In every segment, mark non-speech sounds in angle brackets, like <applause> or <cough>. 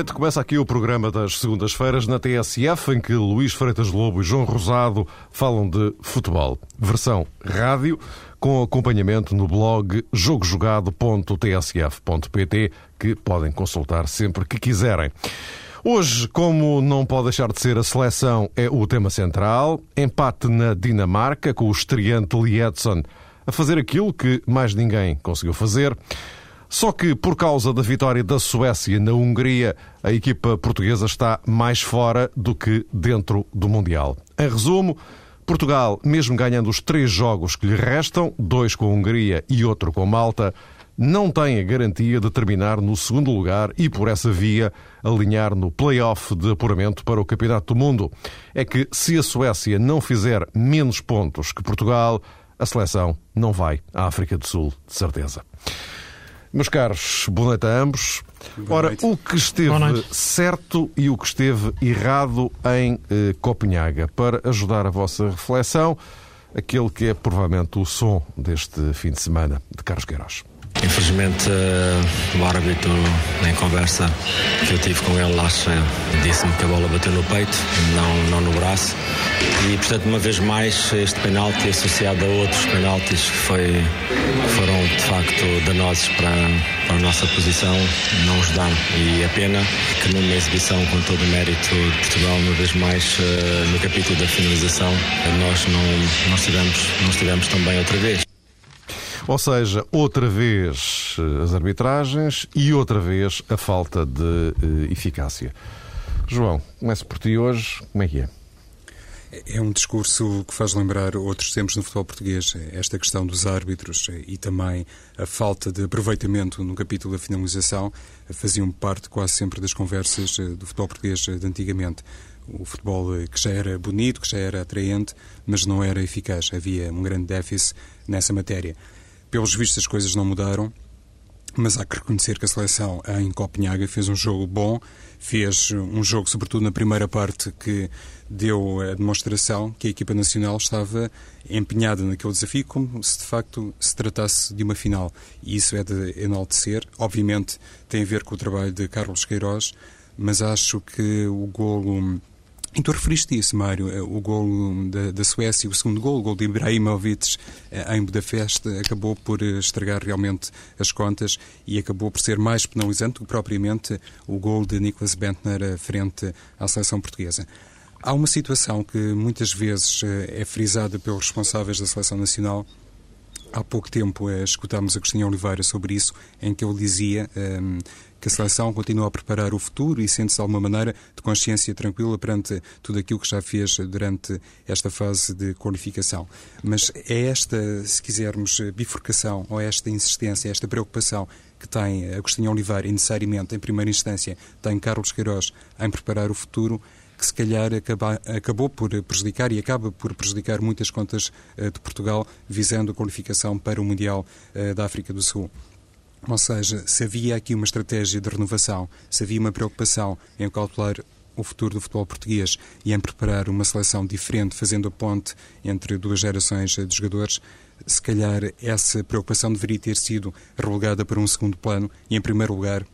noite. Começa aqui o programa das segundas-feiras na TSF, em que Luís Freitas Lobo e João Rosado falam de futebol. Versão rádio, com acompanhamento no blog jogojogado.tsf.pt, que podem consultar sempre que quiserem. Hoje, como não pode deixar de ser a seleção, é o tema central. Empate na Dinamarca, com o estreante Edson a fazer aquilo que mais ninguém conseguiu fazer. Só que, por causa da vitória da Suécia na Hungria, a equipa portuguesa está mais fora do que dentro do Mundial. Em resumo, Portugal, mesmo ganhando os três jogos que lhe restam, dois com a Hungria e outro com Malta, não tem a garantia de terminar no segundo lugar e, por essa via, alinhar no play-off de apuramento para o Campeonato do Mundo. É que, se a Suécia não fizer menos pontos que Portugal, a seleção não vai à África do Sul, de certeza. Meus caros, boa noite a ambos. Boa Ora, noite. o que esteve certo e o que esteve errado em eh, Copenhaga, para ajudar a vossa reflexão, aquele que é provavelmente o som deste fim de semana de Carlos Queiroz. Infelizmente, uh, o árbitro, em conversa que eu tive com ele, acha, disse-me que a bola bateu no peito, não, não no braço. E, portanto, uma vez mais, este penalti associado a outros penaltis que foi, foram, de facto, danosos para, para a nossa posição, não os dão. E é pena que numa exibição com todo o mérito de Portugal, uma vez mais, uh, no capítulo da finalização, nós não, não, estivemos, não estivemos tão bem outra vez. Ou seja, outra vez eh, as arbitragens e outra vez a falta de uh, eficácia. João, começo por ti hoje. Como é que é? É um discurso que faz lembrar outros tempos no futebol português, esta questão dos árbitros e também a falta de aproveitamento no capítulo da finalização faziam parte quase sempre das conversas eh, do futebol português de antigamente. O futebol que já era bonito, que já era atraente, mas não era eficaz. Havia um grande déficit nessa matéria. Pelos vistos, as coisas não mudaram, mas há que reconhecer que a seleção em Copenhaga fez um jogo bom, fez um jogo, sobretudo na primeira parte, que deu a demonstração que a equipa nacional estava empenhada naquele desafio, como se de facto se tratasse de uma final. E isso é de enaltecer. Obviamente tem a ver com o trabalho de Carlos Queiroz, mas acho que o golo e tu referiste isso, Mário, eh, o gol da, da, Suécia, o segundo gol, o gol de Ibrahimovic eh, em Budapeste, acabou por eh, estragar realmente as contas e acabou por ser mais penalizante do que propriamente o gol de Niklas Bentner frente à seleção portuguesa. Há uma situação que muitas vezes é frisada pelos responsáveis da seleção nacional. Há pouco tempo escutámos Agostinho Oliveira sobre isso, em que ele dizia um, que a seleção continua a preparar o futuro e sente-se de alguma maneira de consciência tranquila perante tudo aquilo que já fez durante esta fase de qualificação. Mas é esta, se quisermos, bifurcação ou esta insistência, esta preocupação que tem Agostinho Oliveira e necessariamente, em primeira instância, tem Carlos Queiroz em preparar o futuro, que se calhar acaba, acabou por prejudicar e acaba por prejudicar muitas contas uh, de Portugal, visando a qualificação para o Mundial uh, da África do Sul. Ou seja, se havia aqui uma estratégia de renovação, se havia uma preocupação em calcular o futuro do futebol português e em preparar uma seleção diferente, fazendo a ponte entre duas gerações de jogadores, se calhar essa preocupação deveria ter sido relegada para um segundo plano e, em primeiro lugar,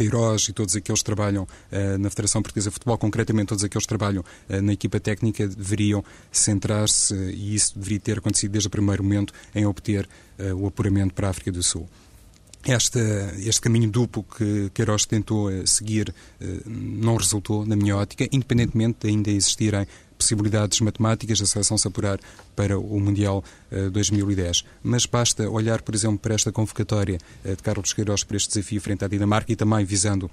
Queiroz e todos aqueles que trabalham uh, na Federação Portuguesa de Futebol, concretamente todos aqueles que trabalham uh, na equipa técnica, deveriam centrar-se, uh, e isso deveria ter acontecido desde o primeiro momento, em obter o apuramento para a África do Sul. Este, caminho duplo que Queiroz tentou eh, seguir eh, não resultou, na minha ótica, independentemente de ainda existirem possibilidades matemáticas da seleção se apurar para o Mundial 2010. Eh, Mas basta olhar, por exemplo, para esta convocatória de Carlos Queiroz para este desafio frente à Dinamarca e também visando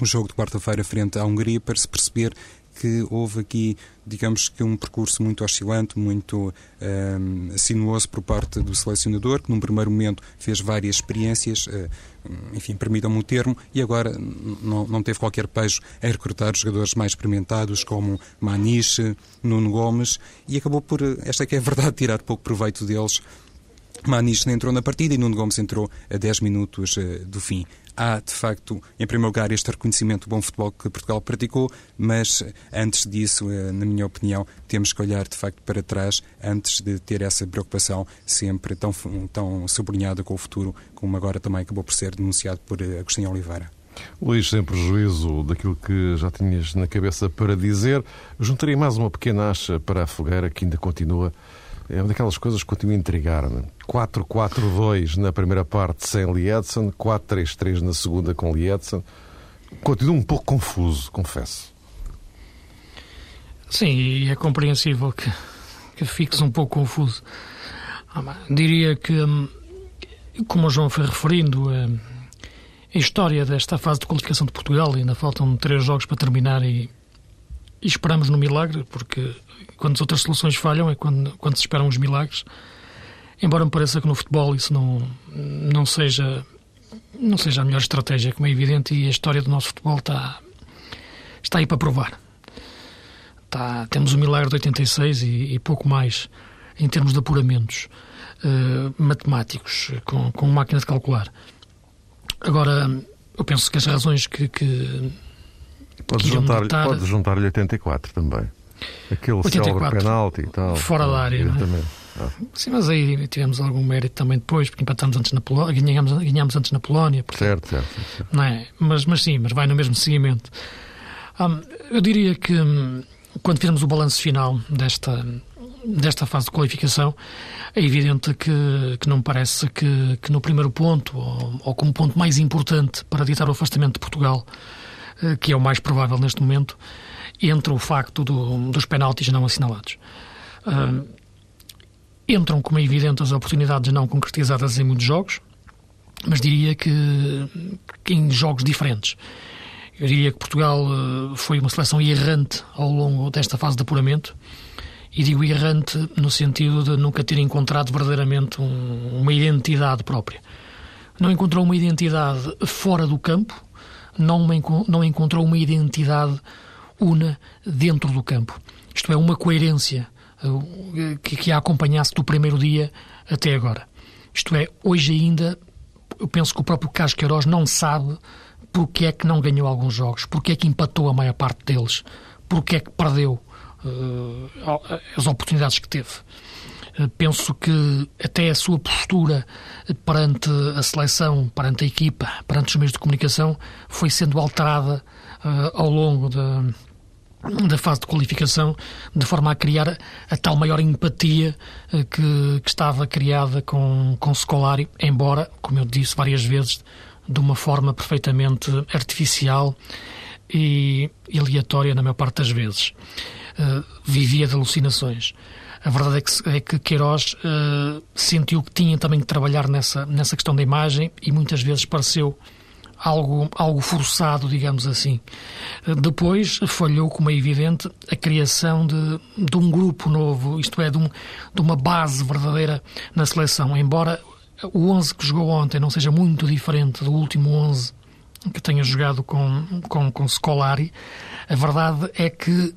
o jogo de quarta-feira frente à Hungria para se perceber que houve aqui, digamos que um percurso muito oscilante, muito um, sinuoso por parte do selecionador, que num primeiro momento fez várias experiências, uh, enfim, permitam-me o termo, e agora não, não teve qualquer pejo em recrutar jogadores mais experimentados como Maniche, Nuno Gomes, e acabou por, esta é que é a verdade, tirar pouco proveito deles. Maniche entrou na partida e Nuno Gomes entrou a 10 minutos uh, do fim há, de facto, em primeiro lugar, este reconhecimento do bom futebol que Portugal praticou, mas antes disso, eh, na minha opinião, temos que olhar, de facto, para trás antes de ter essa preocupação sempre tão, tão sublinhada com o futuro, como agora também acabou por ser denunciado por eh, Agostinho Oliveira. Luís, sem prejuízo daquilo que já tinhas na cabeça para dizer, juntaria mais uma pequena acha para a fogueira que ainda continua. É uma daquelas coisas que continua a intrigar-me. 4-4-2 na primeira parte sem Liedson, 4-3-3 na segunda com Liedson. Continua um pouco confuso, confesso. Sim, e é compreensível que, que fiques um pouco confuso. Ah, diria que, hum, como o João foi referindo, hum, a história desta fase de qualificação de Portugal, ainda faltam três jogos para terminar e, e esperamos no milagre, porque quando as outras soluções falham é quando, quando se esperam os milagres. Embora me pareça que no futebol isso não, não, seja, não seja a melhor estratégia, como é evidente, e a história do nosso futebol está, está aí para provar. Está, temos o milagre de 86 e, e pouco mais em termos de apuramentos uh, matemáticos, com, com máquina de calcular. Agora, eu penso que as razões que. que pode juntar-lhe pode juntar 84 também. Aquele 84, penalti e tal. Fora da área. É? Ah. Sim, mas aí tivemos algum mérito também depois, porque empatamos antes na Polónia, ganhamos, ganhamos antes na Polónia. Porque, certo, certo, certo. Não é? mas, mas sim, mas vai no mesmo seguimento. Um, eu diria que um, quando fizemos o balanço final desta, desta fase de qualificação, é evidente que, que não me parece que, que no primeiro ponto, ou, ou, como ponto mais importante para ditar o afastamento de Portugal, que é o mais provável neste momento, entra o facto do, dos penaltis não assinalados. Uh, entram, como é evidente, as oportunidades não concretizadas em muitos jogos, mas diria que, que em jogos diferentes. Eu diria que Portugal uh, foi uma seleção errante ao longo desta fase de apuramento e digo errante no sentido de nunca ter encontrado verdadeiramente um, uma identidade própria. Não encontrou uma identidade fora do campo, não, não encontrou uma identidade una dentro do campo. Isto é, uma coerência uh, que, que a acompanhasse do primeiro dia até agora. Isto é, hoje ainda, eu penso que o próprio Carlos Queiroz não sabe porque é que não ganhou alguns jogos, porque é que empatou a maior parte deles, porque é que perdeu uh, as oportunidades que teve. Uh, penso que até a sua postura perante a seleção, perante a equipa, perante os meios de comunicação, foi sendo alterada uh, ao longo da, da fase de qualificação, de forma a criar a tal maior empatia que, que estava criada com, com Scolari, embora, como eu disse várias vezes, de uma forma perfeitamente artificial e aleatória na maior parte das vezes. Uh, vivia de alucinações. A verdade é que, é que Queiroz uh, sentiu que tinha também que trabalhar nessa, nessa questão da imagem e muitas vezes pareceu algo, algo forçado, digamos assim. Uh, depois falhou, como é evidente, a criação de, de um grupo novo, isto é, de, um, de uma base verdadeira na seleção. Embora o 11 que jogou ontem não seja muito diferente do último 11 que tenha jogado com, com, com Scolari, a verdade é que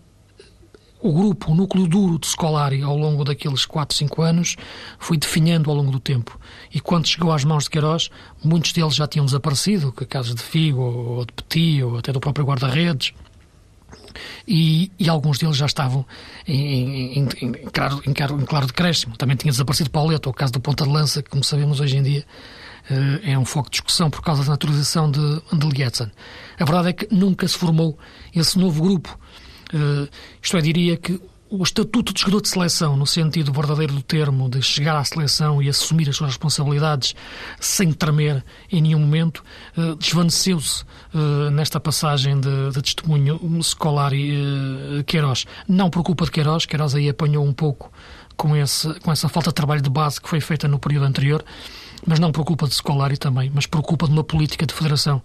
o grupo, o núcleo duro de Scolari ao longo daqueles 4, 5 anos foi definhando ao longo do tempo. E quando chegou às mãos de Queiroz, muitos deles já tinham desaparecido, casos de Figo, ou de Petit, ou até do próprio guarda-redes. E, e, alguns deles já estavam em, em, em, claro, em, claro, decréscimo. Também tinha desaparecido Pauleto, o caso do Ponta de Lança, que, como sabemos hoje em dia, eh, é um foco de discussão por causa da naturalização de, de Lietzen. A verdade é que nunca se formou esse novo grupo. Eh, isto é, diria que o estatuto de jogador de seleção, no sentido verdadeiro do termo, de chegar à seleção e assumir as suas responsabilidades sem tremer em nenhum momento, eh, desvaneceu-se nesta passagem de, de testemunho escolar e Queiroz. Não por culpa de Queiroz, Queiroz aí apanhou um pouco com, esse, com essa falta de trabalho de base que foi feita no período anterior, mas não por culpa de Scolari também, mas por culpa de uma política de federação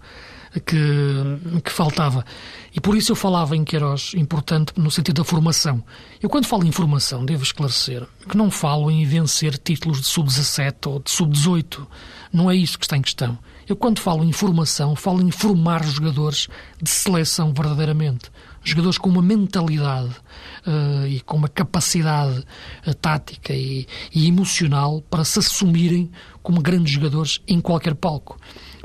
que, que faltava. E por isso eu falava em Queiroz, importante no sentido da formação. Eu, quando falo em formação, devo esclarecer que não falo em vencer títulos de sub-17 ou de sub-18. Não é isso que está em questão. Eu, quando falo em formação, falo em formar jogadores de seleção verdadeiramente. Jogadores com uma mentalidade uh, e com uma capacidade uh, tática e, e emocional para se assumirem como grandes jogadores em qualquer palco.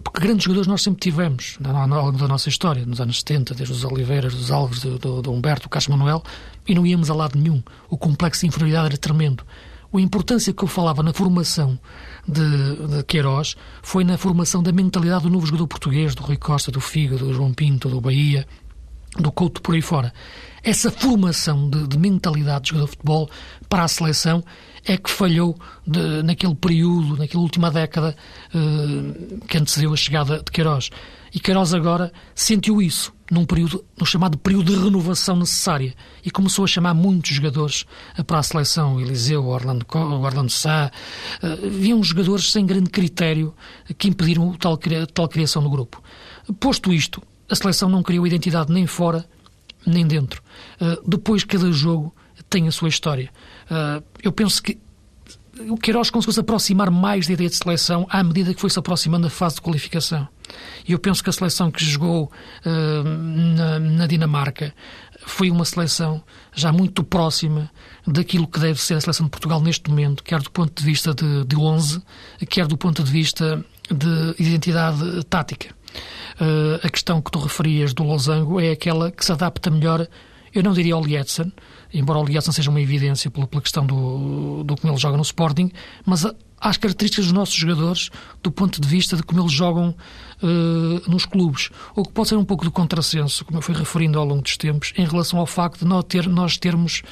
Porque grandes jogadores nós sempre tivemos ao longo da nossa história, nos anos 70, desde os Oliveiras, dos Alves, do, do, do Humberto, do Carlos Manuel, e não íamos a lado nenhum. O complexo de inferioridade era tremendo. A importância que eu falava na formação de, de Queiroz foi na formação da mentalidade do novo jogador português, do Rui Costa, do Figo, do João Pinto, do Bahia, do Couto por aí fora. Essa formação de, de mentalidade de jogador de futebol para a seleção é que falhou de, naquele período, naquela última década uh, que antecedeu a chegada de Queiroz. E Queiroz agora sentiu isso num período, no chamado período de renovação necessária e começou a chamar muitos jogadores eh, para a seleção, Eliseu, Orlando, Orlando Sá, uh, vinham jogadores sem grande critério que impediram tal, tal criação do grupo. Posto isto, a seleção não criou identidade nem fora nem dentro. Uh, depois, cada jogo tem a sua história. Uh, eu penso que o Queiroz conseguiu se aproximar mais da ideia de seleção à medida que foi se aproximando da fase de qualificação. E eu penso que a seleção que jogou uh, na, na, Dinamarca foi uma seleção já muito próxima daquilo que deve ser a seleção de Portugal neste momento, quer do ponto de vista de, de 11, quer do ponto de vista de identidade tática. Uh, a questão que tu referias do losango é aquela que se adapta melhor, eu não diria ao Lietzen, embora o Lietzen seja uma evidência pela, questão do, do como ele joga no Sporting, mas às características dos nossos jogadores do ponto de vista de como eles jogam uh, nos clubes. O que pode ser um pouco de contrassenso, como eu fui referindo ao longo dos tempos, em relação ao facto de nós, ter, nós termos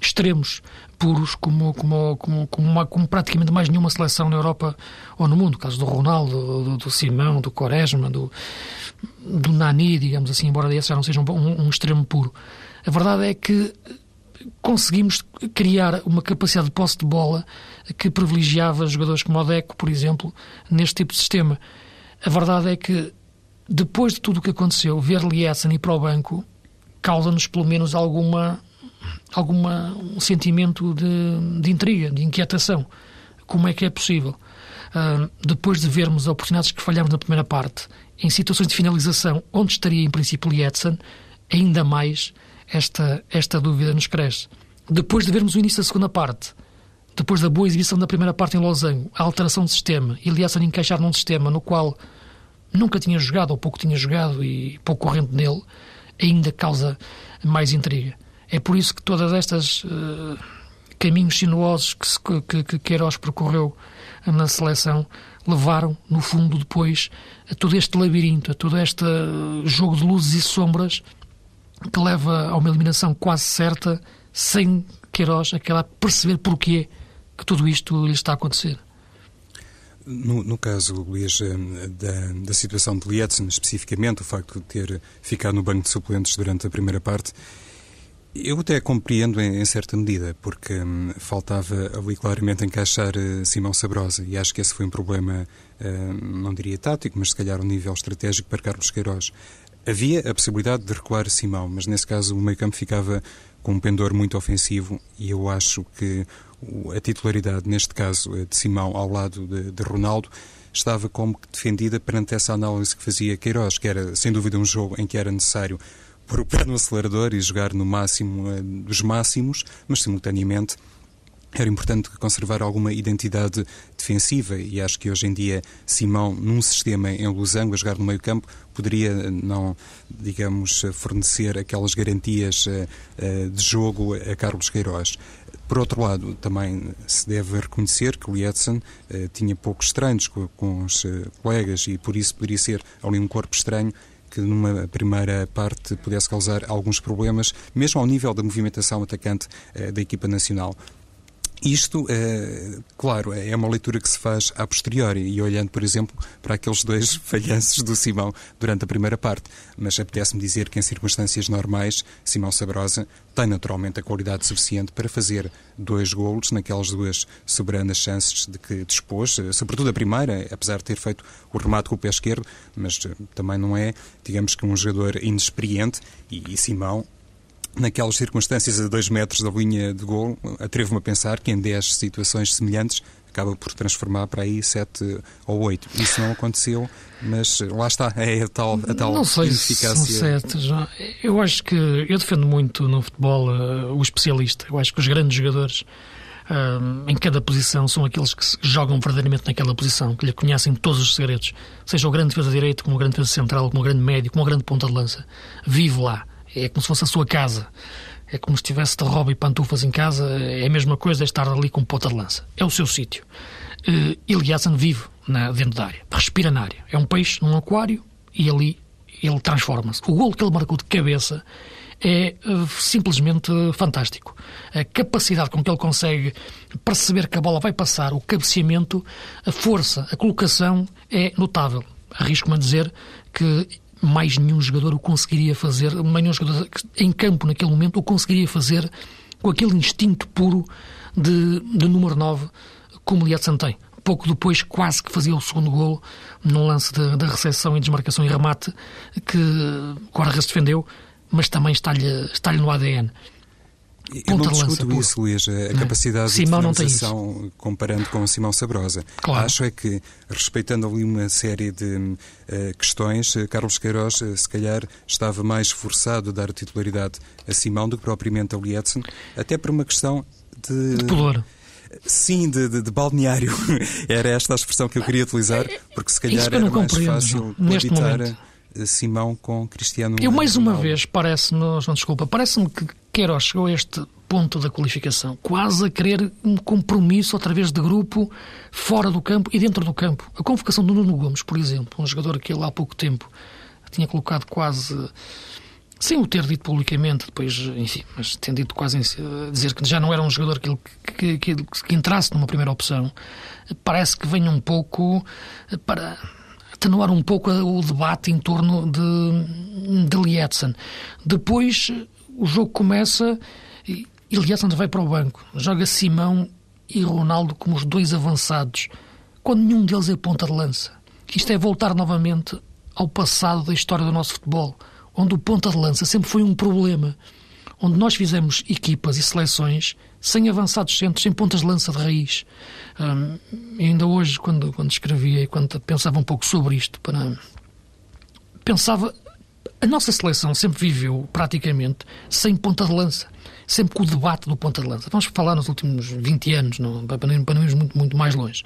extremos puros como, como, como, como, uma, como, praticamente mais nenhuma seleção na Europa ou no mundo. Caso do Ronaldo, do, do Simão, do Quaresma, do, do Nani, digamos assim, embora esse já não seja um, um extremo puro. A verdade é que conseguimos criar uma capacidade de posse de bola que privilegiava jogadores como o Deco, por exemplo, neste tipo de sistema. A verdade é que, depois de tudo o que aconteceu, ver Lietzen ir para o banco causa-nos pelo menos alguma, alguma um sentimento de, de intriga, de inquietação. Como é que é possível? Uh, depois de vermos oportunidades que falhamos na primeira parte, em situações de finalização, onde estaria em princípio Lietzen, ainda mais esta, esta dúvida nos cresce. Depois de vermos o início da segunda parte, depois da boa exibição da primeira parte em Losango, a alteração de sistema e Liasson encaixar num sistema no qual nunca tinha jogado ou pouco tinha jogado e pouco corrente nele, ainda causa mais intriga. É por isso que todas estas uh, caminhos sinuosos que, que, que Queiroz percorreu na seleção levaram, no fundo, depois a todo este labirinto, a todo este jogo de luzes e sombras que leva a uma eliminação quase certa, sem Queiroz acabar a perceber porquê que tudo isto lhe está a acontecer. No, no, caso, Luís, eh, da, da situação de Lietzen, especificamente, o facto de ter ficado no banco de suplentes durante a primeira parte, eu até compreendo em, em certa medida, porque hum, faltava ali claramente encaixar uh, Simão Sabrosa, e acho que esse foi um problema, uh, não diria tático, mas se calhar um nível estratégico para Carlos Queiroz. Havia a possibilidade de recuar Simão, mas nesse caso o meio-campo ficava com um pendor muito ofensivo e eu acho que a titularidade, neste caso, eh, de Simão ao lado de, de Ronaldo, estava como defendida perante essa análise que fazia Queiroz, que era sem dúvida um jogo em que era necessário pôr o pé no acelerador e jogar no máximo eh, dos máximos, mas simultaneamente era importante conservar alguma identidade defensiva e acho que hoje em dia Simão, num sistema em losango, a jogar no meio campo, poderia não, digamos, fornecer aquelas garantias eh, eh, de jogo a Carlos Queiroz. Por outro lado, também se deve reconhecer que o Lietzen eh, tinha poucos estranhos com, com os colegas e por isso poderia ser ali um corpo estranho que numa primeira parte pudesse causar alguns problemas, mesmo ao nível da movimentação atacante da equipa nacional. Isto, é, claro, é uma leitura que se faz a posteriori e olhando, por exemplo, para aqueles dois <laughs> falhanços do Simão durante a primeira parte. Mas apetece-me dizer que, em circunstâncias normais, Simão Sabrosa tem naturalmente a qualidade suficiente para fazer dois golos naquelas duas soberanas chances de que dispôs, sobretudo a primeira, apesar de ter feito o remate com o pé esquerdo, mas eh, também não é, digamos que um jogador inexperiente e, e Simão naquelas circunstâncias a dois metros da linha de gol, atrevo-me a pensar que em 10 situações semelhantes acaba por transformar para aí 7 ou 8. Isso não aconteceu, mas lá está, é a tal, a tal não sei ineficácia. Se são sete, já. Eu acho que eu defendo muito no futebol uh, o especialista. Eu acho que os grandes jogadores uh, em cada posição são aqueles que jogam verdadeiramente naquela posição, que lhe conhecem todos os segredos. Seja o grande defesa direito, como o grande defesa central, como o grande médio, como o grande ponta de lança. Vive lá é como se fosse a sua casa. é como se estivesse de roupa e pantufas em casa, é a mesma coisa é estar ali com ponta de lança. É o seu sítio. Uh, Eliasson vive na, dentro da área, respira na área. É um peixe num aquário e ali ele transforma-se. O gol que ele marcou de cabeça é uh, simplesmente fantástico. A capacidade com que ele consegue perceber que a bola vai passar, o cabeceamento, a força, a colocação é notável. Arrisco-me a dizer que mais nenhum jogador o conseguiria fazer, mais nenhum jogador em campo naquele momento o conseguiria fazer com aquele instinto puro de, de número 9 como Liatsan tem. Pouco depois, quase que fazia o segundo golo num lance da recepção e desmarcação e remate que Guarda-Redes defendeu, mas também está-lhe está no ADN. Eu não discuto lança, isso, Luís, a não. capacidade Simão de finalização comparando com o Simão Sabrosa. Claro. Acho é que, respeitando ali uma série de uh, questões, uh, Carlos Queiroz, uh, se calhar, estava mais forçado a dar titularidade a Simão do que propriamente a Lietzen, até por uma questão de... De pudor. Sim, de, de, de, balneário. <laughs> Era esta a expressão que eu queria utilizar, porque se calhar era mais fácil momento. Simão com Cristiano Eu, mais uma vez, parece-me, desculpa, parece-me que Queiroz chegou a este ponto da qualificação, quase a querer um compromisso através de grupo fora do campo e dentro do campo. A convocação do Nuno Gomes, por exemplo, um jogador que ele há pouco tempo tinha colocado quase sem o ter dito publicamente, depois, enfim, mas tendo dito quase a dizer que já não era um jogador que, que, que, que entrasse numa primeira opção, parece que venha um pouco para atenuar um pouco o debate em torno de, de Lietzen. Depois o jogo começa e Lietzen vai para o banco. Joga Simão e Ronaldo como os dois avançados, quando nenhum deles é ponta de lança. Isto é voltar novamente ao passado da história do nosso futebol, onde o ponta de lança sempre foi um problema, onde nós fizemos equipas e seleções sem avançados centros, sem pontas de lança de raiz. Um, ainda hoje, quando, quando escrevia e quando pensava um pouco sobre isto, para... pensava. A nossa seleção sempre viveu, praticamente, sem ponta de lança. Sempre com o debate do ponta de lança. Vamos falar nos últimos 20 anos, não, para não irmos muito, muito mais longe.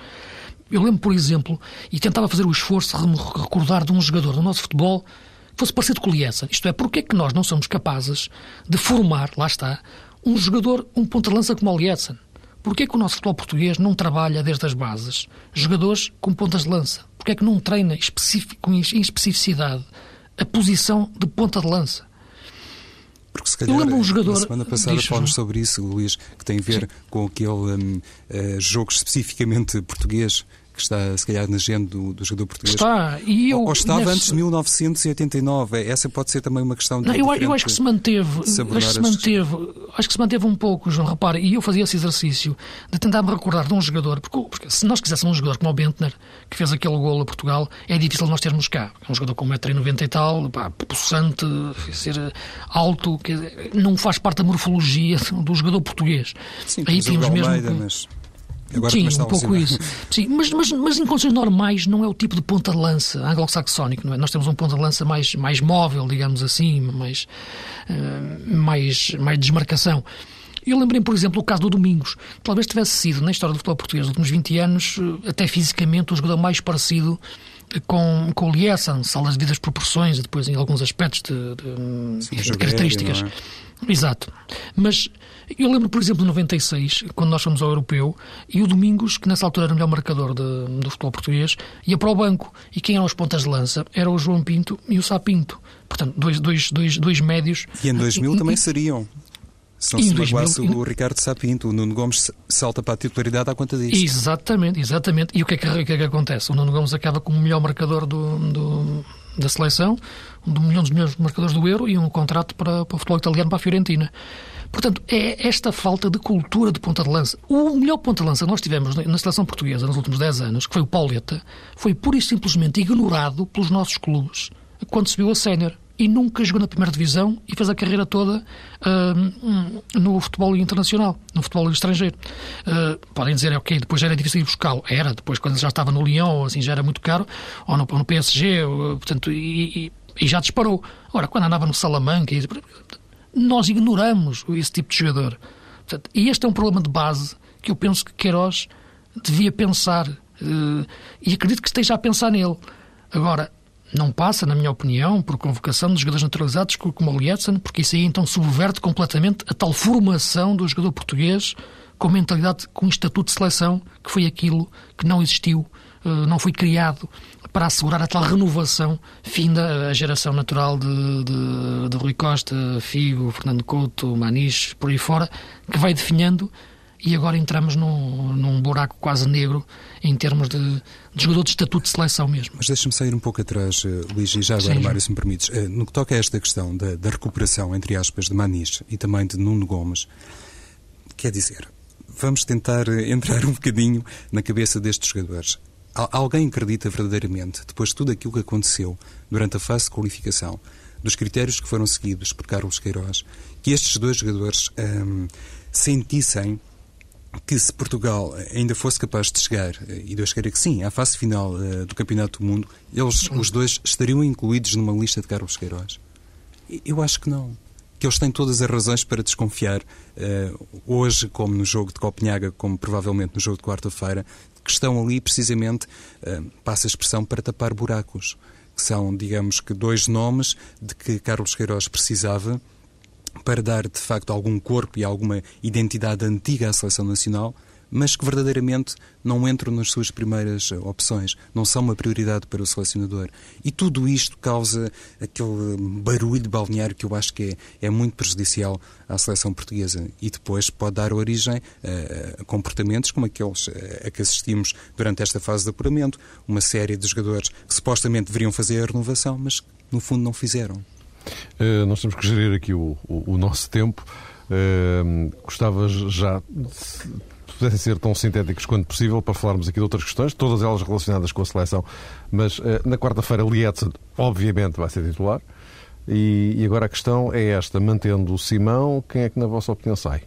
Eu lembro, por exemplo, e tentava fazer o esforço de recordar de um jogador do nosso futebol que fosse parecido com o Liessa. Isto é, porque é que nós não somos capazes de formar, lá está, um jogador, um ponta de lança como o Lietzen. Porquê que o nosso futebol português não trabalha desde as bases jogadores com pontas de lança? Porquê é que não treina com em especificidade a posição de ponta de lança? Porque se calhar, Eu lembro um jogador... na semana passada falamos sobre isso, Luís, que tem a ver Sim. com aquele um, uh, jogo especificamente português que está, se calhar, na agenda do, do jogador português. Está. E eu, ou, ou estava antes de 1989. Essa pode ser também uma questão de. Não, eu, eu acho que se manteve. Acho que se manteve, acho que se manteve um pouco, João. Repara, e eu fazia esse exercício de tentar me recordar de um jogador, porque, porque se nós quiséssemos um jogador como o Bentner, que fez aquele gol a Portugal, é difícil nós termos cá. É um jogador com 1,90m e tal, pá, possante, ser alto, que não faz parte da morfologia do jogador português. Sim, Aí tínhamos mesmo. Almeida, mas... Agora Sim, um pouco isso. Sim, mas, mas, mas em condições normais não é o tipo de ponta de lança anglo-saxónico, não é? Nós temos um ponta de lança mais, mais móvel, digamos assim, mais, uh, mais, mais desmarcação. Eu lembrei, por exemplo, o caso do Domingos. Talvez tivesse sido, na história do futebol português dos últimos 20 anos, eh, até fisicamente, o jogador mais parecido com, com o Liessan, salas de vidas proporções e depois em alguns aspectos de, de, Sim, de características. É? Exato. Mas eu lembro, por exemplo, de 96, quando nós fomos ao Europeu, e o Domingos, que nessa altura era o melhor marcador de, do futebol português, ia para o banco. E quem eram os pontas de lança? Era o João Pinto e o Sapinto. Portanto, dois, dois, dois, dois médios. E em 2000 também seriam. Se não se magoasse o Ricardo Sapinto, o Nuno Gomes salta para a titularidade à conta disso. Exatamente, exatamente. E o que é que, que, é que acontece? O Nuno Gomes acaba como o melhor marcador do, do, da seleção, um dos melhores marcadores do Euro e um contrato para, para o futebol italiano para a Fiorentina. Portanto, é esta falta de cultura de ponta de lança. O melhor ponta de lança que nós tivemos na seleção portuguesa nos últimos 10 anos, que foi o Pauleta, foi pura e simplesmente ignorado pelos nossos clubes quando subiu a sénior. E nunca jogou na primeira divisão e fez a carreira toda uh, no futebol internacional, no futebol estrangeiro. Uh, podem dizer, ok, depois já era difícil ir buscá-lo. Era, depois quando já estava no Lyon, assim, já era muito caro, ou no, ou no PSG, ou, portanto, e, e, e, já disparou. Agora, quando andava no Salamanca, nós ignoramos esse tipo de jogador. Portanto, e este é um problema de base que eu penso que Queiroz devia pensar uh, e acredito que esteja a pensar nele. Agora, Não passa, na minha opinião, por convocação de jogadores naturalizados como o Lietzen, porque isso aí então subverte completamente a tal formação do jogador português com mentalidade, com estatuto de seleção, que foi aquilo que não existiu, eh, não foi criado para assegurar a tal renovação, fim da geração natural de, de, de Rui Costa, Figo, Fernando Couto, Manis, por aí fora, que vai definhando e agora entramos num, num buraco quase negro em termos de, de jogador de estatuto de seleção mesmo. Mas deixa-me sair um pouco atrás, uh, Luís, e já agora, Sim, Mário, se me permites. Uh, no que toca a esta questão da, da, recuperação, entre aspas, de Manis e também de Nuno Gomes, quer dizer, vamos tentar eh, entrar um bocadinho na cabeça destes jogadores. Alguém acredita verdadeiramente, depois de tudo aquilo que aconteceu durante a fase de qualificação, dos critérios que foram seguidos por Carlos Queiroz, que estes dois jogadores hum, sentissem que se Portugal ainda fosse capaz de chegar, e Deus queira que sim, à fase final uh, do Campeonato do Mundo, eles, os dois, estariam incluídos numa lista de Carlos Queiroz? Eu acho que não. Que eles têm todas as razões para desconfiar, uh, hoje, como no jogo de Copenhaga, como provavelmente no jogo de quarta-feira, que estão ali precisamente, uh, passa a expressão, para tapar buracos. Que são, digamos que, dois nomes de que Carlos Queiroz precisava para dar de facto algum corpo e alguma identidade antiga à seleção nacional, mas que verdadeiramente não entram nas suas primeiras opções, não são uma prioridade para o selecionador. E tudo isto causa aquele barulho de balneário que eu acho que é, é muito prejudicial à seleção portuguesa e depois pode dar origem a, a comportamentos como aqueles a que assistimos durante esta fase de apuramento, uma série de jogadores que supostamente deveriam fazer a renovação, mas no fundo não fizeram. Uh, nós temos que gerir aqui o, o, o nosso tempo. Uh, gostava já, se pudessem ser tão sintéticos quanto possível, para falarmos aqui de outras questões, todas elas relacionadas com a seleção. Mas uh, na quarta-feira, Lietzen, obviamente, vai ser titular. E, e agora a questão é esta: mantendo o Simão, quem é que, na vossa opinião, sai?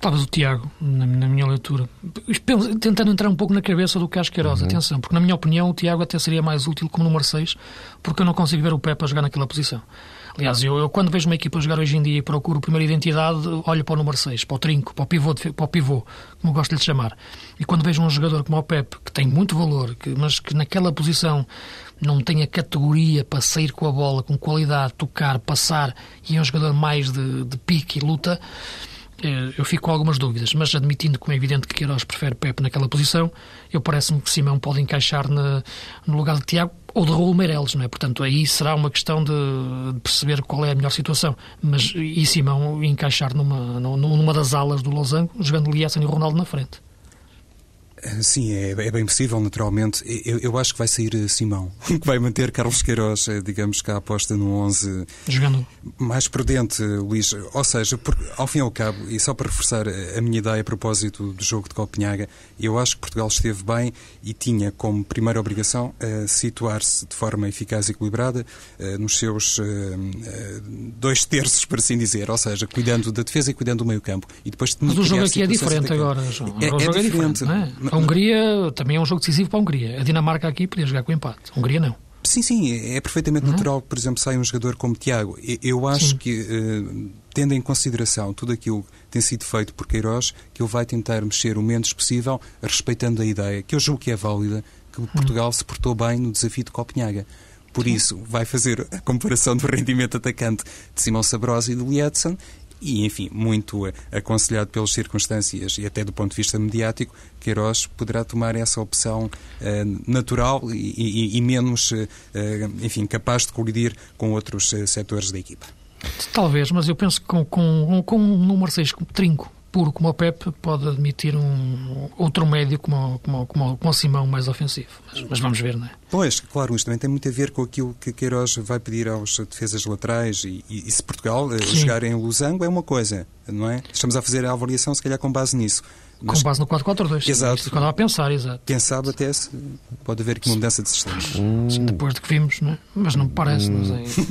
Talvez o Tiago, na, na, minha leitura. Tentando entrar um pouco na cabeça do Carlos Queiroz, uhum. atenção, porque na minha opinião o Tiago até seria mais útil como número 6, porque eu não consigo ver o Pepe a jogar naquela posição. Aliás, eu, eu, quando vejo uma equipa jogar hoje em dia e procuro primeira identidade, olho para o número 6, para o trinco, para o pivô, para o pivô como gosto de lhe chamar. E quando vejo um jogador como o Pepe, que tem muito valor, que, mas que naquela posição não tem a categoria para sair com a bola, com qualidade, tocar, passar, e é um jogador mais de, de pique e luta, eu fico com algumas dúvidas, mas admitindo como é evidente que Queiroz prefere Pepe naquela posição, eu parece-me que Simão pode encaixar na, no lugar de Tiago ou de Raul Meireles, não é? Portanto, aí será uma questão de, de, perceber qual é a melhor situação. Mas e Simão encaixar numa, numa das alas do Losango, jogando Lietzen e Ronaldo na frente. Sim, é, é, bem possível, naturalmente. Eu, eu, acho que vai sair eh, Simão, <laughs> que vai manter Carlos Queiroz, eh, digamos que a aposta no 11 Jogando. mais prudente, Luís. Ou seja, porque, ao fim e ao cabo, e só para reforçar a minha ideia a propósito do jogo de Copenhaga, eu acho que Portugal esteve bem e tinha como primeira obrigação uh, situar-se de forma eficaz e equilibrada uh, nos seus uh, dois terços, por assim dizer, ou seja, cuidando da defesa e cuidando do meio campo. E depois Mas o jogo aqui é diferente agora, João. É, é, é diferente. É a Hungria também é um jogo decisivo para a Hungria. A Dinamarca aqui podia jogar com empate. A Hungria não. Sim, sim, é, é perfeitamente natural que, por exemplo, saia um jogador como Tiago. Eu acho sim. que, uh, tendo em consideração tudo aquilo que tem sido feito por Queiroz, que ele vai tentar mexer o menos possível, respeitando a ideia, que eu julgo que é válida, que hum. Portugal se portou bem no desafio de Copenhaga. Por isso, vai fazer a comparação do rendimento atacante de Simão Sabrosa e de Lietzen e, enfim, muito aconselhado pelas circunstâncias e até do ponto de vista mediático, Queiroz poderá tomar essa opção uh, natural e, e, e menos, uh, enfim, capaz de colidir com outros uh, setores da equipa. Talvez, mas eu penso que com, com, com um número 6 trinco puro como o Pep pode admitir um outro médio como, como, como, como o Simão mais ofensivo. Mas, mas, vamos ver, não é? Pois, claro, isto também tem muito a ver com aquilo que Queiroz vai pedir aos defesas laterais e, e, e se Portugal eh, Sim. jogar em Losango é uma coisa, não é? Estamos a fazer a avaliação se calhar com base nisso. Mas, com base no 4-4-2. Exato. Quando a pensar, exato. Quem sabe até se pode haver aqui uma mudança de sistema. Hum. Depois de que vimos, não é? Mas não me parece, hum. não sei.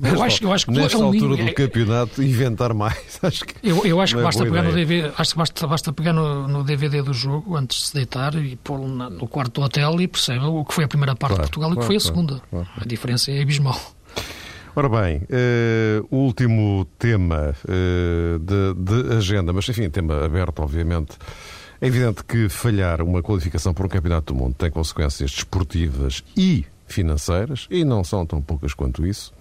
Nesta, eu acho, eu acho que nesta é altura do campeonato inventar mais. <laughs> Acho que eu, eu acho que é basta pegar no DVD, acho que basta, basta pegar no, no, DVD do jogo antes de se deitar e pô-lo no quarto do hotel e percebe o que foi a primeira parte claro, de Portugal e o que foi a segunda. Claro, a diferença é abismal. Ora bem, uh, último tema uh, de, de, agenda, mas enfim, tema aberto, obviamente, É evidente que falhar uma qualificação para um campeonato do mundo tem consequências desportivas e financeiras, e não são tão poucas quanto isso.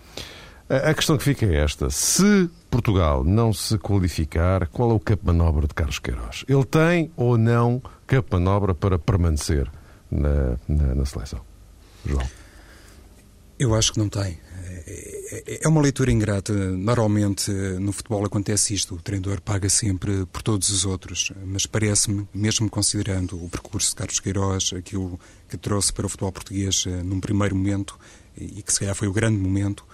A questão que fica é esta: se Portugal não se qualificar, qual é o de manobra de Carlos Queiroz? Ele tem ou não de manobra para permanecer na, na, na seleção? João. Eu acho que não tem. É, é uma leitura ingrata. Normalmente no futebol acontece isto: o treinador paga sempre por todos os outros. Mas parece-me, mesmo considerando o percurso de Carlos Queiroz, aquilo que trouxe para o futebol português eh, num primeiro momento, e que se calhar foi o grande momento,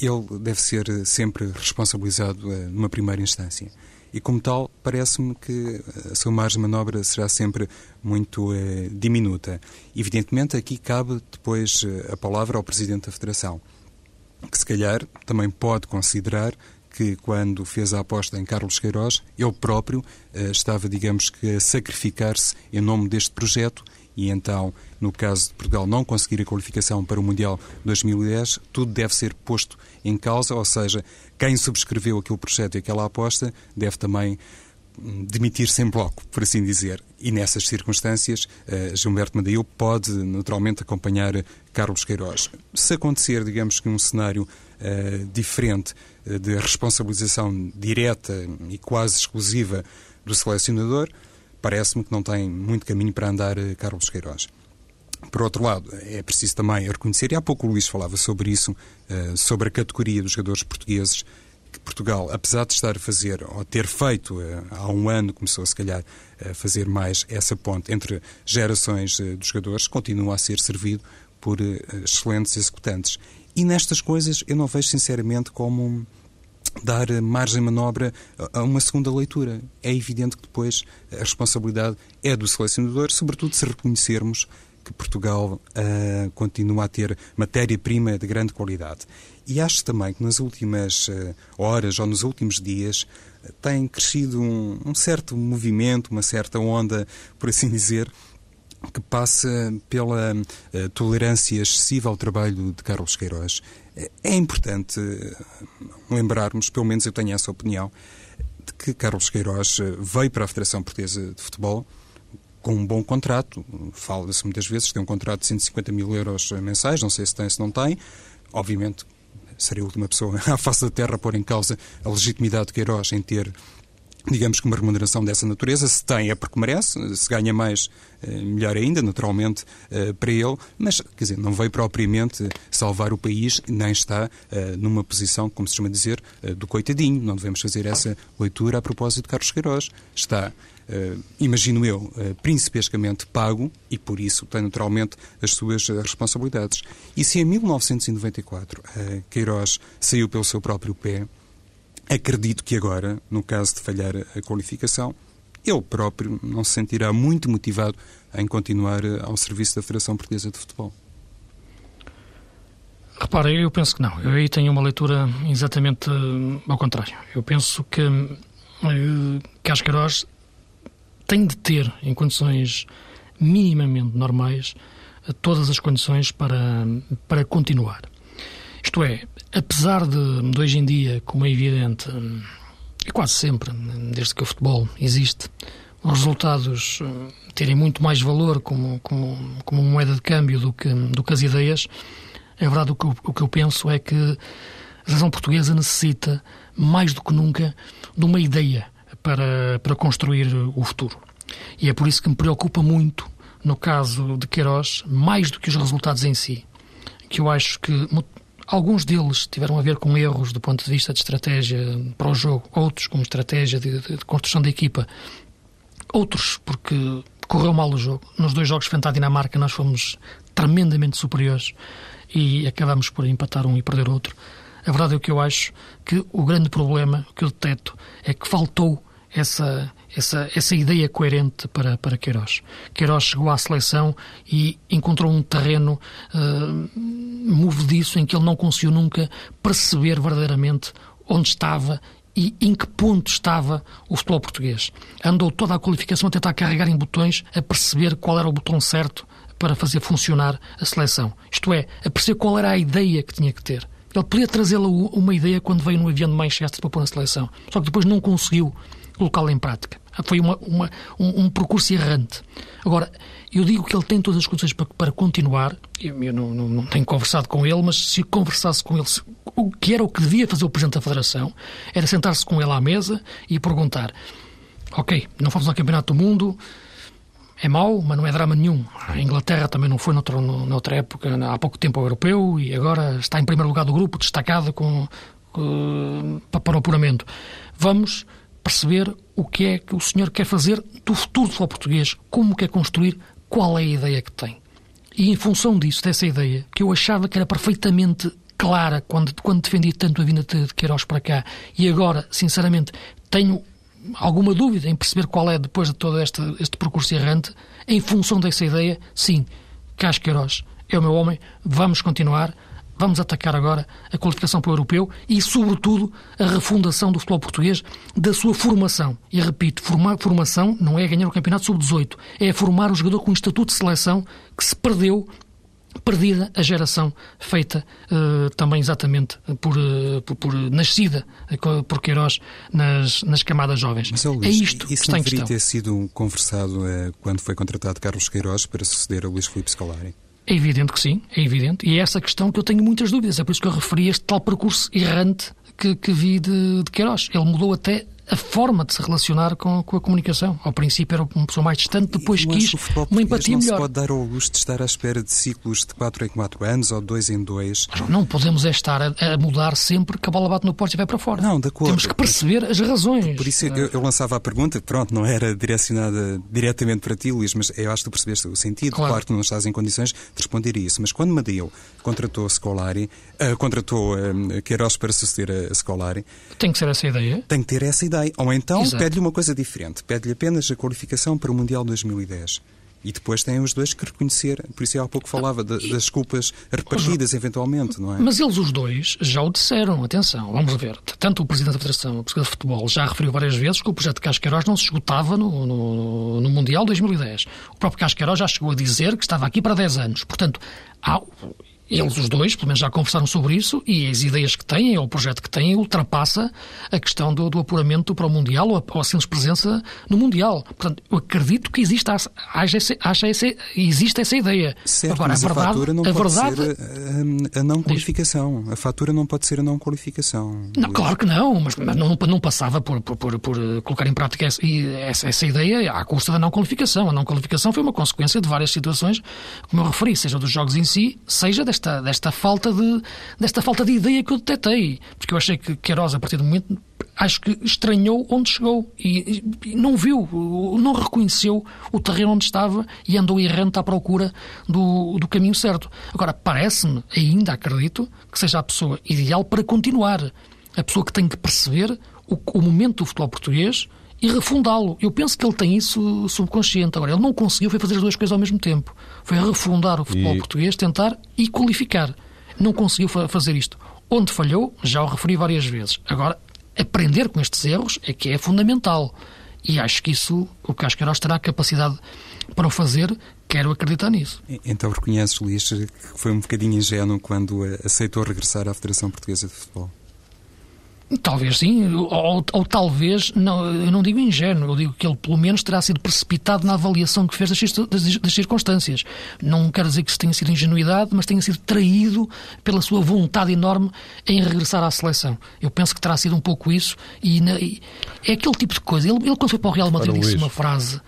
ele deve ser sempre responsabilizado eh, numa primeira instância. E, como tal, parece-me que a sua margem de manobra será sempre muito eh, diminuta. Evidentemente, aqui cabe depois a palavra ao Presidente da Federação, que se calhar também pode considerar que quando fez a aposta em Carlos Queiroz, ele próprio eh, estava, digamos que, a sacrificar-se em nome deste projeto e então, no caso de Portugal não conseguir a qualificação para o Mundial 2010, tudo deve ser posto em causa, ou seja, quem subscreveu aquele projeto e aquela aposta deve também demitir-se em bloco, por assim dizer. E nessas circunstâncias, uh, Gilberto Madeil pode naturalmente acompanhar Carlos Queiroz. Se acontecer, digamos que um cenário uh, diferente uh, de responsabilização direta e quase exclusiva do selecionador, parece-me que não tem muito caminho para andar eh, Carlos Queiroz. Por outro lado, é preciso também reconhecer, e há pouco o Luís falava sobre isso, eh, sobre a categoria dos jogadores portugueses, que Portugal, apesar de estar a fazer, ou ter feito eh, há um ano, começou se calhar a fazer mais essa ponte entre gerações de jogadores, continua a ser servido por excelentes executantes. E nestas coisas eu não vejo sinceramente como dar margem de manobra a uma segunda leitura. É evidente que depois a responsabilidade é do selecionador, sobretudo se reconhecermos que Portugal uh, continua a ter matéria-prima de grande qualidade. E acho também que nas últimas uh, horas ou nos últimos dias uh, tem crescido um, um certo movimento, uma certa onda, por assim dizer, que passa pela uh, tolerância excessiva ao trabalho de Carlos Queiroz. É importante eh, lembrarmos, pelo menos eu tenho essa opinião, de que Carlos Queiroz eh, veio para a Federação Portuguesa de Futebol com um bom contrato. Fala-se muitas vezes tem um contrato de 150 mil euros mensais, não sei se tem, se não tem. Obviamente, seria a última pessoa <laughs> à face da Terra a pôr em causa a legitimidade de Queiroz em ter digamos que uma remuneração dessa natureza, se tem é porque merece, se ganha mais, eh, melhor ainda, naturalmente, eh, para ele, mas, quer dizer, não veio propriamente salvar o país, nem está eh, numa posição, como se chama dizer, do coitadinho. Não devemos fazer essa leitura a propósito de Carlos Queiroz. Está imagino eu, principescamente pago e por isso tem naturalmente as suas responsabilidades. E se em 1994 Queiroz saiu pelo seu próprio pé, Acredito que agora, no caso de falhar a qualificação, ele próprio não se sentirá muito motivado em continuar ao serviço da Federação Portuguesa de Futebol. Repara, eu penso que não. Eu aí tenho uma leitura exatamente eh, ao contrário. Eu penso que Casqueiroz tem de ter, em condições minimamente normais, todas as condições para, para continuar. Isto é, apesar de, de hoje em dia, como é evidente, e quase sempre, desde que o futebol existe, os resultados eh, terem muito mais valor como, como, como moeda de câmbio do que, do que as ideias, é verdade o que, o que eu penso é que a seleção portuguesa necessita, mais do que nunca, de uma ideia para, para construir o futuro. E é por isso que me preocupa muito, no caso de Queiroz, mais do que os resultados em si, que eu acho que Alguns deles tiveram a ver com erros do ponto de vista de estratégia para o jogo, outros com estratégia de, de, de construção da equipa, outros porque correu mal o jogo. Nos dois jogos frente à Dinamarca nós fomos tremendamente superiores e acabamos por empatar um e perder outro. A verdade é que eu acho que o grande problema que eu deteto é que faltou essa, essa, essa ideia coerente para, para Queiroz. Queiroz chegou à seleção e encontrou um terreno uh, movediço em que ele não conseguiu nunca perceber verdadeiramente onde estava e em que ponto estava o futebol português. Andou toda a qualificação a tentar carregar em botões, a perceber qual era o botão certo para fazer funcionar a seleção. Isto é, a perceber qual era a ideia que tinha que ter. Ele podia trazê-la uma ideia quando veio no avião de Manchester para pôr na seleção. Só que depois não conseguiu colocá-la em prática. Foi uma, uma um, um, percurso errante. Agora, eu digo que ele tem todas as condições para, para continuar. Eu, eu não, não, não, tenho conversado com ele, mas se conversasse com ele, se, o que era o que devia fazer o Presidente da Federação, era sentar-se com ele à mesa e perguntar: Ok, não fomos ao Campeonato do Mundo, é mau, mas não é drama nenhum. A Inglaterra também não foi noutro, noutra época, há pouco tempo ao europeu, e agora está em primeiro lugar do grupo, destacado com, com, para o apuramento. Vamos perceber o que é que o senhor quer fazer do futuro do futebol português, como quer construir, qual é a ideia que tem. E em função disso, dessa ideia, que eu achava que era perfeitamente clara quando, quando defendi tanto a vinda de Queiroz para cá, e agora, sinceramente, tenho alguma dúvida em perceber qual é, depois de todo este, este percurso errante, em função dessa ideia, sim, Casqueiroz é o meu homem, vamos continuar, vamos atacar agora a qualificação para o europeu e, sobretudo, a refundação do futebol português, da sua formação. E repito, formar, formação não é ganhar o campeonato sub-18, é formar o jogador com o estatuto de seleção que se perdeu perdida a geração feita uh, também exatamente por, uh, por, por, nascida uh, por Queiroz nas, nas camadas jovens. Mas, Luís, é isto isso que está não deveria ter sido conversado quando foi contratado Carlos Queiroz para suceder a Luís Filipe Scolari? É evidente que sim, é evidente. E é essa questão que eu tenho muitas dúvidas. É por isso que eu referi este tal percurso errante que, que vi de, de Queiroz. Ele mudou até a forma de se relacionar com, com a comunicação. Ao princípio era uma pessoa mais distante, depois eu quis uma empatia não melhor. Não se pode dar ao luxo de estar à espera de ciclos de 4 em 4 anos ou 2 em 2. Não podemos é estar a, a, mudar sempre que a bola bate no poste e vai para fora. Não, de acordo. Temos que perceber as razões. Por isso eu, eu lançava a pergunta, pronto, não era direcionada diretamente para ti, Luís, mas eu acho que tu percebeste o sentido. Claro, claro que não estás em condições de responder a isso. Mas quando Madeu contratou Scolari, uh, contratou uh, Queiroz para suceder a Scolari... Tem que ser essa ideia. Tem que ter essa ideia. Ou então... Pede-lhe uma coisa diferente. Pede-lhe apenas a qualificação para o Mundial 2010. E depois têm os dois que reconhecer. Por isso, há pouco falava de, das culpas repartidas, eventualmente, não é? Mas eles, os dois, já o disseram. Atenção, vamos ver. Tanto o Presidente da Federação Portuguesa de Futebol já referiu várias vezes que o projeto de Casqueiroz não se esgotava no, no, no Mundial 2010. O próprio Casqueiroz já chegou a dizer que estava aqui para 10 anos. Portanto, há, eles, os dois, pelo menos já conversaram sobre isso e as ideias que têm, ou o projeto que têm, ultrapassa a questão do, do apuramento para o Mundial ou a, ou a simples presença no Mundial. Portanto, eu acredito que existe, haja essa, haja essa, existe essa ideia. Certo, Agora, mas a, verdade, a fatura não a pode verdade, ser a, a, não qualificação. A fatura não pode ser a não qualificação. Não, claro que não, mas, mas não, não passava por, por, por, por, colocar em prática essa, essa, essa ideia à custa da não qualificação. A não qualificação foi uma consequência de várias situações, como eu referi, seja dos jogos em si, seja desta desta, desta, falta de, desta falta de ideia que eu detetei. Porque eu achei que Queiroz, a partir do momento, acho que estranhou onde chegou e, e, não viu, não reconheceu o terreno onde estava e andou errante à procura do, do caminho certo. Agora, parece-me, ainda acredito, que seja a pessoa ideal para continuar. A pessoa que tem que perceber o, o momento do futebol português e refundá-lo. Eu penso que ele tem isso subconsciente. Agora, ele não conseguiu foi fazer as duas coisas ao mesmo tempo. Foi refundar o futebol e... português, tentar e qualificar. Não conseguiu fazer isto. Onde falhou, já o referi várias vezes. Agora, aprender com estes erros é que é fundamental. E acho que isso, o Casqueiros terá capacidade para o fazer, quero acreditar nisso. Então reconheces, Luís, que foi um bocadinho ingênuo quando aceitou regressar à Federação Portuguesa de Futebol? Talvez sim, ou, ou, talvez, não, eu não digo ingênuo, eu digo que ele pelo menos terá sido precipitado na avaliação que fez das, das, circunstâncias. Não quero dizer que isso tenha sido ingenuidade, mas tenha sido traído pela sua vontade enorme em regressar à seleção. Eu penso que terá sido um pouco isso e, na, e é aquele tipo de coisa. Ele, ele quando foi para o Real Madrid disse uma frase,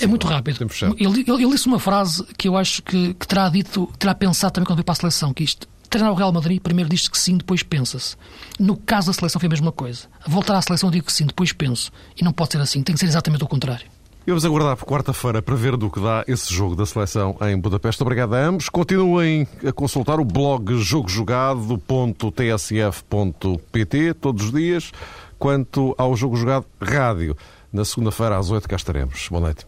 é muito rápido, ele, ele, ele, disse uma frase que eu acho que, que terá dito, terá pensado também quando veio para a seleção, que isto treinar o Real Madrid, primeiro diz que sim, depois pensa-se. No caso da seleção foi a mesma coisa. Voltar à seleção digo que sim, depois penso. E não pode ser assim, tem que ser exatamente o contrário. E vamos aguardar por quarta-feira para ver do que dá esse jogo da seleção em Budapeste. Obrigado a ambos. Continuem a consultar o blog jogojogado.tsf.pt todos os dias. Quanto ao Jogo Jogado Rádio, na segunda-feira às oito cá estaremos. Boa noite.